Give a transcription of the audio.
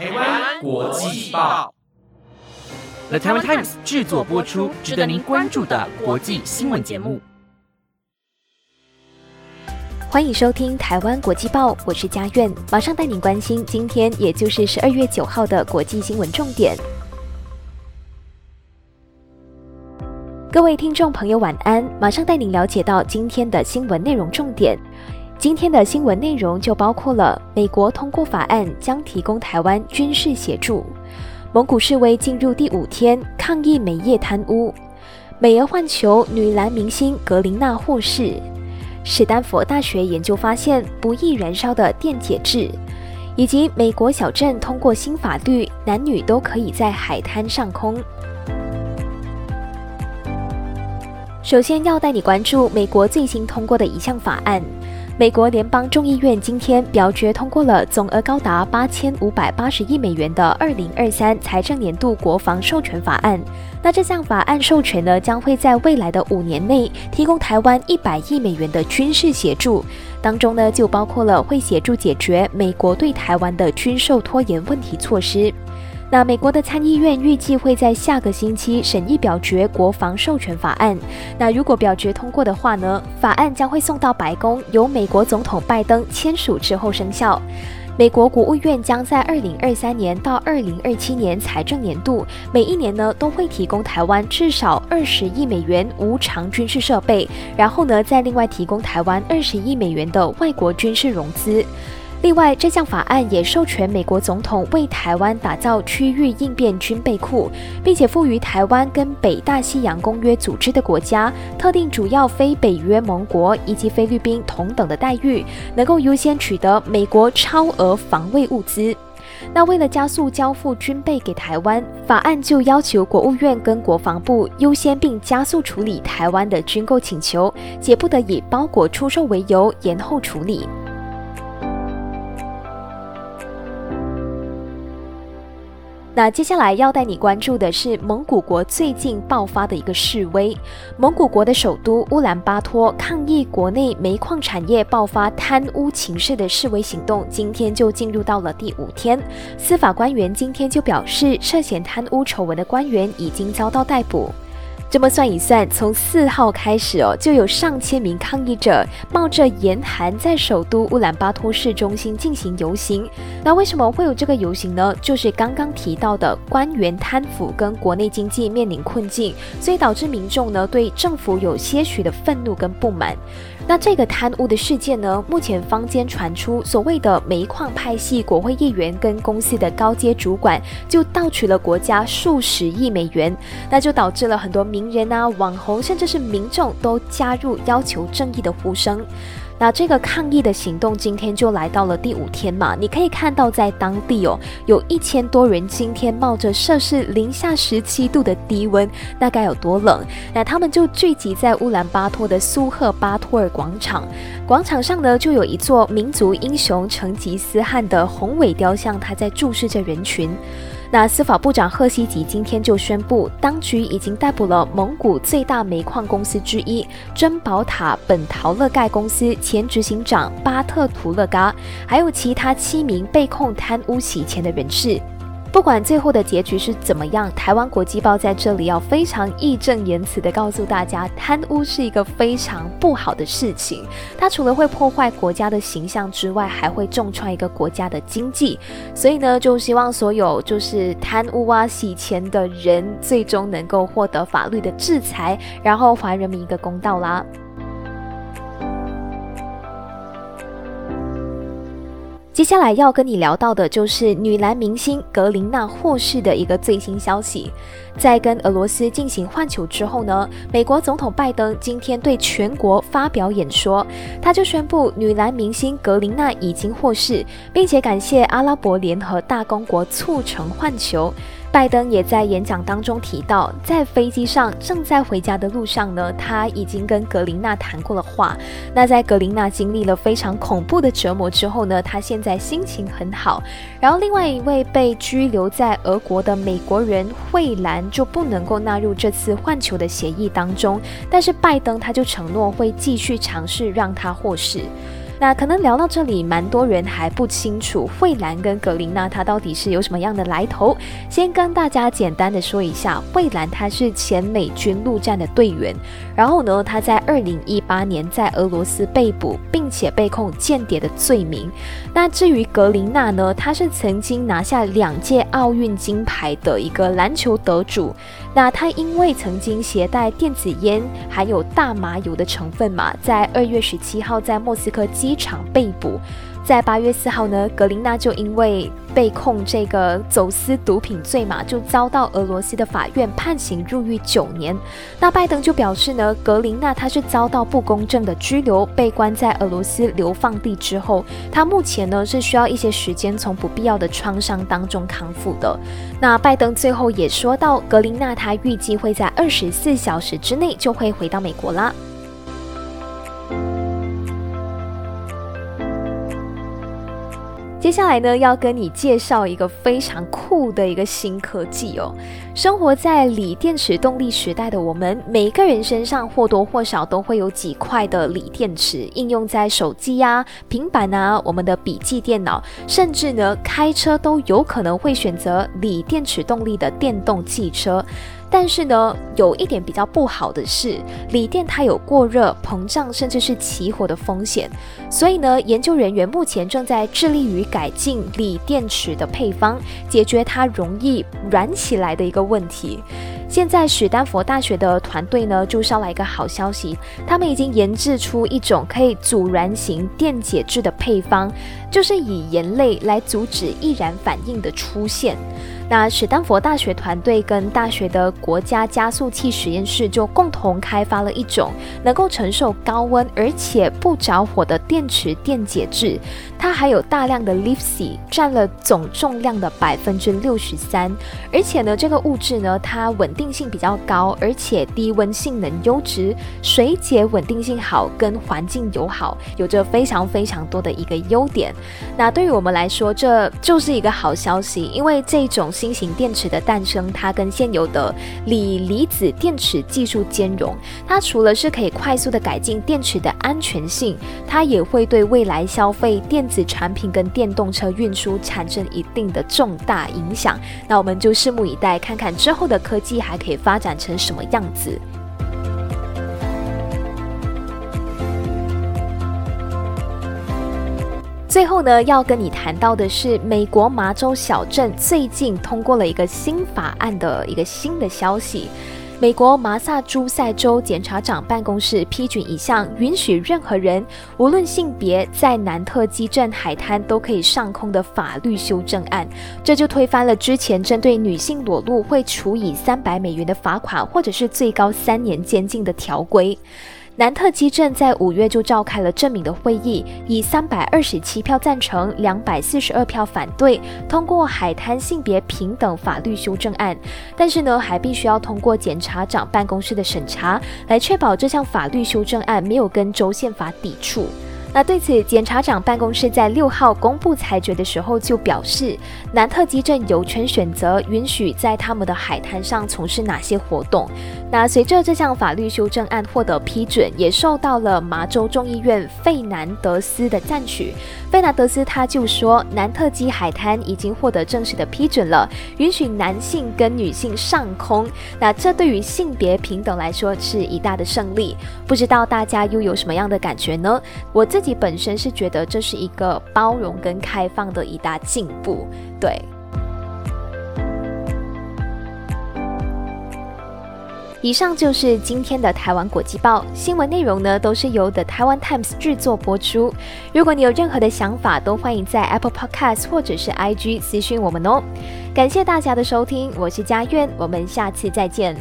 台湾国际报，The Taiwan Times 制作播出，值得您关注的国际新闻节目。欢迎收听《台湾国际报》，我是佳苑，马上带您关心今天，也就是十二月九号的国际新闻重点。各位听众朋友，晚安！马上带您了解到今天的新闻内容重点。今天的新闻内容就包括了：美国通过法案将提供台湾军事协助；蒙古示威进入第五天，抗议美业贪污；美俄换球女篮明星格林娜获释；史丹佛大学研究发现不易燃烧的电解质；以及美国小镇通过新法律，男女都可以在海滩上空。首先要带你关注美国最新通过的一项法案。美国联邦众议院今天表决通过了总额高达八千五百八十亿美元的二零二三财政年度国防授权法案。那这项法案授权呢，将会在未来的五年内提供台湾一百亿美元的军事协助，当中呢就包括了会协助解决美国对台湾的军售拖延问题措施。那美国的参议院预计会在下个星期审议表决国防授权法案。那如果表决通过的话呢，法案将会送到白宫，由美国总统拜登签署之后生效。美国国务院将在二零二三年到二零二七年财政年度，每一年呢都会提供台湾至少二十亿美元无偿军事设备，然后呢再另外提供台湾二十亿美元的外国军事融资。另外，这项法案也授权美国总统为台湾打造区域应变军备库，并且赋予台湾跟北大西洋公约组织的国家、特定主要非北约盟国以及菲律宾同等的待遇，能够优先取得美国超额防卫物资。那为了加速交付军备给台湾，法案就要求国务院跟国防部优先并加速处理台湾的军购请求，且不得以包裹出售为由延后处理。那接下来要带你关注的是蒙古国最近爆发的一个示威。蒙古国的首都乌兰巴托抗议国内煤矿产业爆发贪污情势的示威行动，今天就进入到了第五天。司法官员今天就表示，涉嫌贪污丑闻的官员已经遭到逮捕。这么算一算，从四号开始哦，就有上千名抗议者冒着严寒在首都乌兰巴托市中心进行游行。那为什么会有这个游行呢？就是刚刚提到的官员贪腐跟国内经济面临困境，所以导致民众呢对政府有些许的愤怒跟不满。那这个贪污的事件呢，目前坊间传出所谓的煤矿派系国会议员跟公司的高阶主管就盗取了国家数十亿美元，那就导致了很多名人啊、网红，甚至是民众都加入要求正义的呼声。那这个抗议的行动今天就来到了第五天嘛？你可以看到，在当地哦，有一千多人今天冒着摄氏零下十七度的低温，那该有多冷？那他们就聚集在乌兰巴托的苏赫巴托尔广场，广场上呢就有一座民族英雄成吉思汗的宏伟雕像，他在注视着人群。那司法部长赫西吉今天就宣布，当局已经逮捕了蒙古最大煤矿公司之一珍宝塔本陶勒盖公司前执行长巴特图勒嘎，还有其他七名被控贪污洗钱的人士。不管最后的结局是怎么样，台湾国际报在这里要非常义正言辞的告诉大家，贪污是一个非常不好的事情。它除了会破坏国家的形象之外，还会重创一个国家的经济。所以呢，就希望所有就是贪污啊、洗钱的人，最终能够获得法律的制裁，然后还人民一个公道啦。接下来要跟你聊到的就是女篮明星格林娜获释的一个最新消息。在跟俄罗斯进行换球之后呢，美国总统拜登今天对全国发表演说，他就宣布女篮明星格林娜已经获释，并且感谢阿拉伯联合大公国促成换球。拜登也在演讲当中提到，在飞机上正在回家的路上呢，他已经跟格林娜谈过了话。那在格林娜经历了非常恐怖的折磨之后呢，他现在心情很好。然后另外一位被拘留在俄国的美国人惠兰就不能够纳入这次换球的协议当中，但是拜登他就承诺会继续尝试让他获释。那可能聊到这里，蛮多人还不清楚惠兰跟格林娜她到底是有什么样的来头。先跟大家简单的说一下，惠兰她是前美军陆战的队员，然后呢，她在二零一八年在俄罗斯被捕，并且被控间谍的罪名。那至于格林娜呢，她是曾经拿下两届奥运金牌的一个篮球得主。那他因为曾经携带电子烟还有大麻油的成分嘛，在二月十七号在莫斯科机场被捕。在八月四号呢，格林娜就因为被控这个走私毒品罪嘛，就遭到俄罗斯的法院判刑入狱九年。那拜登就表示呢，格林娜她是遭到不公正的拘留，被关在俄罗斯流放地之后，她目前呢是需要一些时间从不必要的创伤当中康复的。那拜登最后也说到，格林娜她预计会在二十四小时之内就会回到美国啦。接下来呢，要跟你介绍一个非常酷的一个新科技哦。生活在锂电池动力时代的我们，每一个人身上或多或少都会有几块的锂电池，应用在手机呀、平板啊、我们的笔记电脑，甚至呢开车都有可能会选择锂电池动力的电动汽车。但是呢，有一点比较不好的是，锂电它有过热、膨胀，甚至是起火的风险。所以呢，研究人员目前正在致力于改进锂电池的配方，解决它容易燃起来的一个问题。现在史丹佛大学的团队呢，就捎来一个好消息，他们已经研制出一种可以阻燃型电解质的配方，就是以盐类来阻止易燃反应的出现。那史丹佛大学团队跟大学的国家加速器实验室就共同开发了一种能够承受高温而且不着火的电池电解质，它还有大量的 l i f c 占了总重量的百分之六十三，而且呢，这个物质呢，它稳定性比较高，而且低温性能优质，水解稳定性好，跟环境友好，有着非常非常多的一个优点。那对于我们来说，这就是一个好消息，因为这种。新型电池的诞生，它跟现有的锂离子电池技术兼容。它除了是可以快速的改进电池的安全性，它也会对未来消费电子产品跟电动车运输产生一定的重大影响。那我们就拭目以待，看看之后的科技还可以发展成什么样子。最后呢，要跟你谈到的是，美国麻州小镇最近通过了一个新法案的一个新的消息。美国麻萨诸塞州检察长办公室批准一项允许任何人，无论性别，在南特基镇海滩都可以上空的法律修正案。这就推翻了之前针对女性裸露会处以三百美元的罚款，或者是最高三年监禁的条规。南特基镇在五月就召开了证明的会议，以三百二十七票赞成、两百四十二票反对，通过海滩性别平等法律修正案。但是呢，还必须要通过检察长办公室的审查，来确保这项法律修正案没有跟州宪法抵触。那对此，检察长办公室在六号公布裁决的时候就表示，南特基镇有权选择允许在他们的海滩上从事哪些活动。那随着这项法律修正案获得批准，也受到了麻州众议院费南德斯的赞许。费南德斯他就说，南特基海滩已经获得正式的批准了，允许男性跟女性上空。那这对于性别平等来说是一大的胜利。不知道大家又有什么样的感觉呢？我自自己本身是觉得这是一个包容跟开放的一大进步，对。以上就是今天的台湾国际报新闻内容呢，都是由 The Taiwan Times 制作播出。如果你有任何的想法，都欢迎在 Apple Podcast 或者是 IG 私讯我们哦。感谢大家的收听，我是佳苑，我们下次再见。